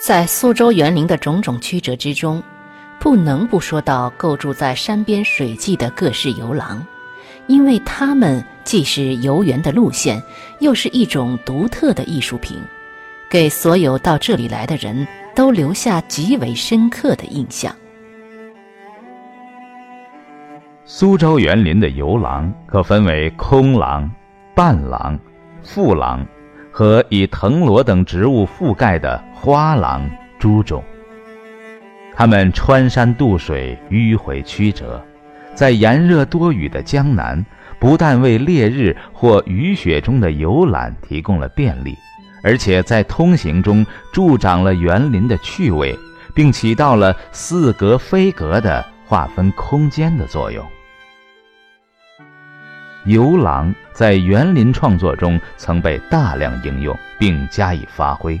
在苏州园林的种种曲折之中，不能不说到构筑在山边水际的各式游廊，因为它们既是游园的路线，又是一种独特的艺术品，给所有到这里来的人都留下极为深刻的印象。苏州园林的游廊可分为空廊、半廊、复廊和以藤萝等植物覆盖的花廊诸种。他们穿山渡水，迂回曲折，在炎热多雨的江南，不但为烈日或雨雪中的游览提供了便利，而且在通行中助长了园林的趣味，并起到了似格非格的划分空间的作用。游廊在园林创作中曾被大量应用并加以发挥。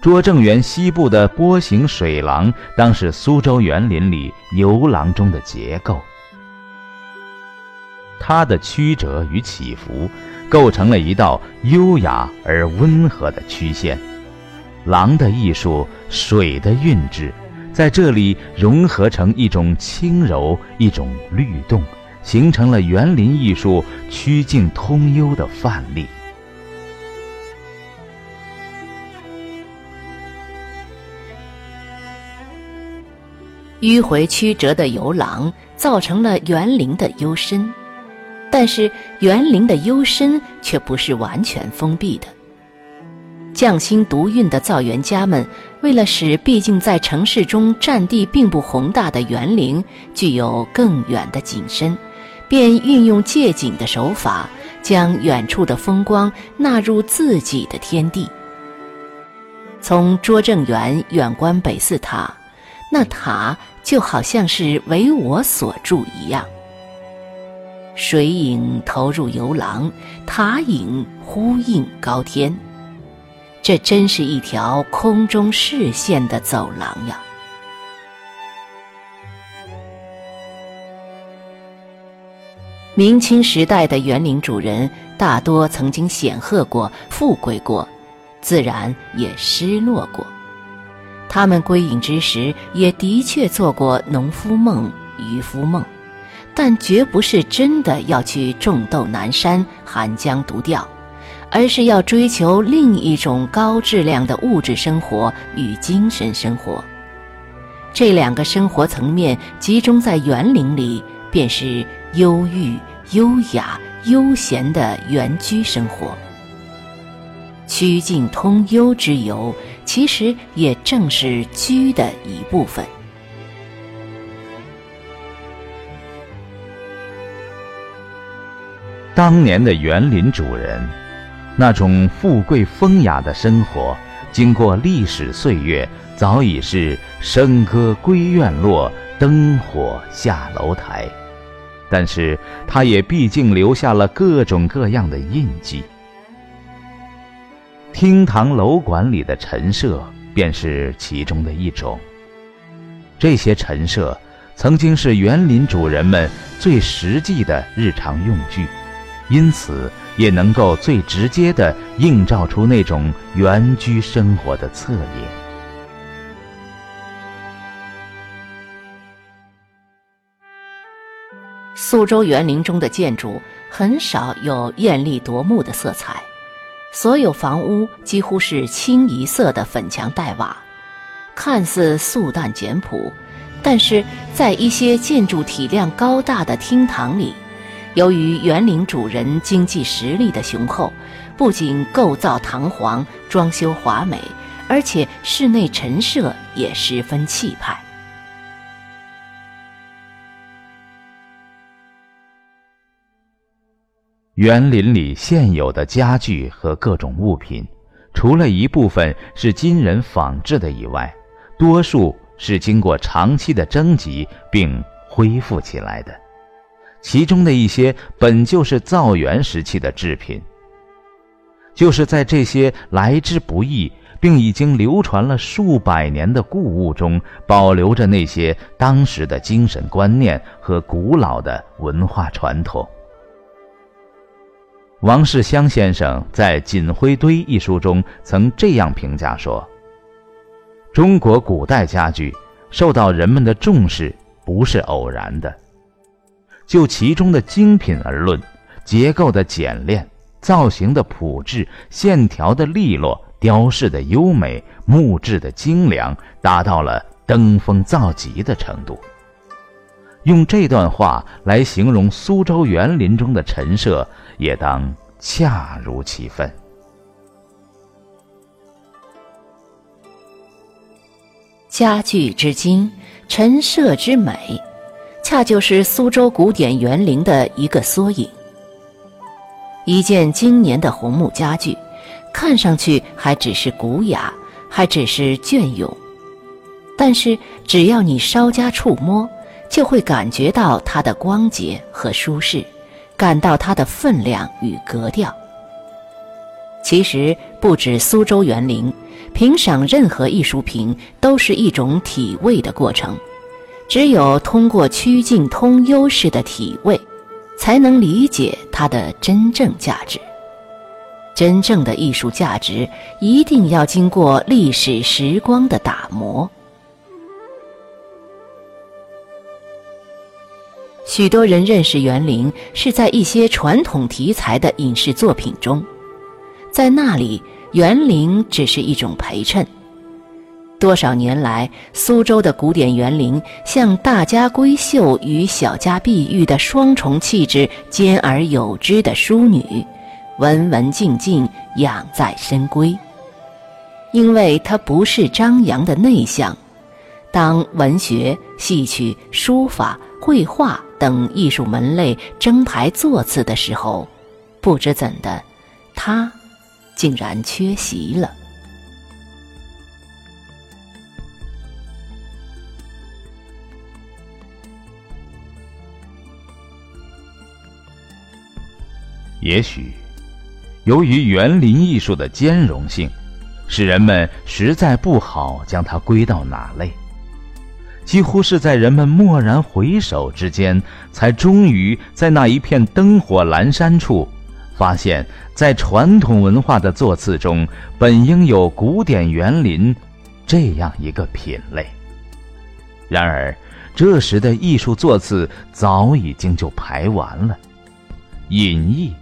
拙政园西部的波形水廊，当是苏州园林里游廊中的结构。它的曲折与起伏，构成了一道优雅而温和的曲线。廊的艺术，水的韵致，在这里融合成一种轻柔，一种律动。形成了园林艺术曲径通幽的范例。迂回曲折的游廊造成了园林的幽深，但是园林的幽深却不是完全封闭的。匠心独运的造园家们，为了使毕竟在城市中占地并不宏大的园林具有更远的景深。便运用借景的手法，将远处的风光纳入自己的天地。从拙政园远观北寺塔，那塔就好像是为我所筑一样。水影投入游廊，塔影呼应高天，这真是一条空中视线的走廊呀！明清时代的园林主人大多曾经显赫过、富贵过，自然也失落过。他们归隐之时，也的确做过农夫梦、渔夫梦，但绝不是真的要去种豆南山、寒江独钓，而是要追求另一种高质量的物质生活与精神生活。这两个生活层面集中在园林里，便是忧郁。优雅悠闲的园居生活，曲径通幽之游，其实也正是居的一部分。当年的园林主人，那种富贵风雅的生活，经过历史岁月，早已是笙歌归院落，灯火下楼台。但是，它也毕竟留下了各种各样的印记。厅堂楼馆里的陈设便是其中的一种。这些陈设曾经是园林主人们最实际的日常用具，因此也能够最直接地映照出那种园居生活的侧影。苏州园林中的建筑很少有艳丽夺目的色彩，所有房屋几乎是清一色的粉墙黛瓦，看似素淡简朴，但是在一些建筑体量高大的厅堂里，由于园林主人经济实力的雄厚，不仅构造堂皇、装修华美，而且室内陈设也十分气派。园林里现有的家具和各种物品，除了一部分是今人仿制的以外，多数是经过长期的征集并恢复起来的。其中的一些本就是造园时期的制品。就是在这些来之不易并已经流传了数百年的故物中，保留着那些当时的精神观念和古老的文化传统。王世襄先生在《锦灰堆》一书中曾这样评价说：“中国古代家具受到人们的重视不是偶然的。就其中的精品而论，结构的简练、造型的朴质、线条的利落、雕饰的优美、木质的精良，达到了登峰造极的程度。用这段话来形容苏州园林中的陈设，也当恰如其分。家具之精，陈设之美。恰就是苏州古典园林的一个缩影。一件经年的红木家具，看上去还只是古雅，还只是隽永，但是只要你稍加触摸，就会感觉到它的光洁和舒适，感到它的分量与格调。其实不止苏州园林，评赏任何艺术品都是一种体味的过程。只有通过曲径通幽式的体味，才能理解它的真正价值。真正的艺术价值一定要经过历史时光的打磨。许多人认识园林是在一些传统题材的影视作品中，在那里，园林只是一种陪衬。多少年来，苏州的古典园林像大家闺秀与小家碧玉的双重气质，兼而有之的淑女，文文静静养在深闺。因为它不是张扬的内向，当文学、戏曲、书法、绘画等艺术门类争排座次的时候，不知怎的，他竟然缺席了。也许，由于园林艺术的兼容性，使人们实在不好将它归到哪类。几乎是在人们蓦然回首之间，才终于在那一片灯火阑珊处，发现，在传统文化的座次中，本应有古典园林这样一个品类。然而，这时的艺术座次早已经就排完了，隐逸。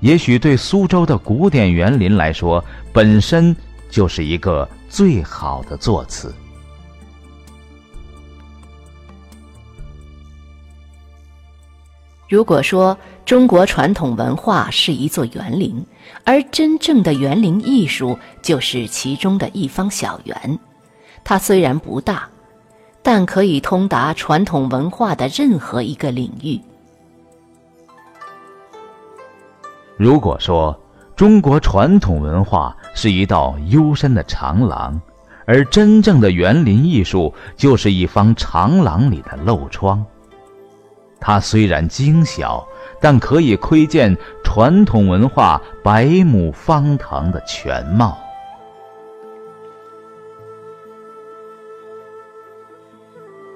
也许对苏州的古典园林来说，本身就是一个最好的座次。如果说中国传统文化是一座园林，而真正的园林艺术就是其中的一方小园，它虽然不大，但可以通达传统文化的任何一个领域。如果说中国传统文化是一道幽深的长廊，而真正的园林艺术就是一方长廊里的漏窗，它虽然精小，但可以窥见传统文化百亩方塘的全貌。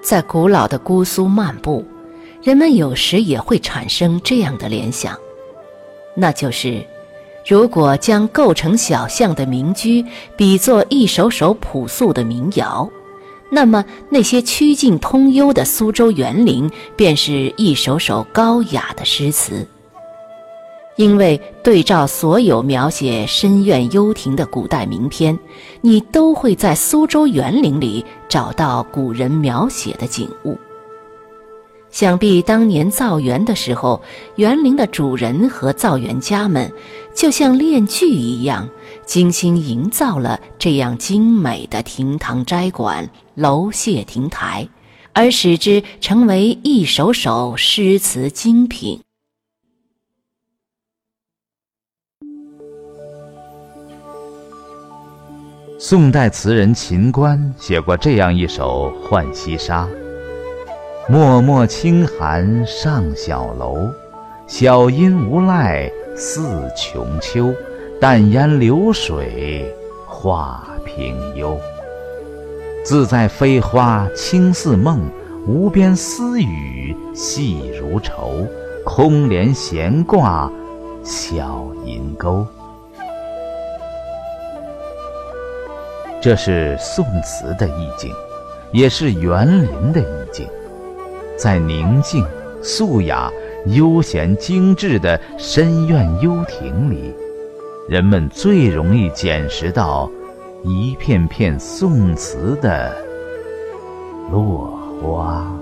在古老的姑苏漫步，人们有时也会产生这样的联想。那就是，如果将构成小巷的民居比作一首首朴素的民谣，那么那些曲径通幽的苏州园林便是一首首高雅的诗词。因为对照所有描写深院幽庭的古代名篇，你都会在苏州园林里找到古人描写的景物。想必当年造园的时候，园林的主人和造园家们，就像练剧一样，精心营造了这样精美的亭堂斋馆、楼榭亭台，而使之成为一首首诗词精品。宋代词人秦观写过这样一首《浣溪沙》。脉脉轻寒上小楼，小阴无赖似穷秋。淡烟流水画平幽。自在飞花轻似梦，无边丝雨细如愁。空帘闲挂小银钩。这是宋词的意境，也是园林的意境。在宁静、素雅、悠闲、精致的深院幽亭里，人们最容易捡拾到一片片宋词的落花。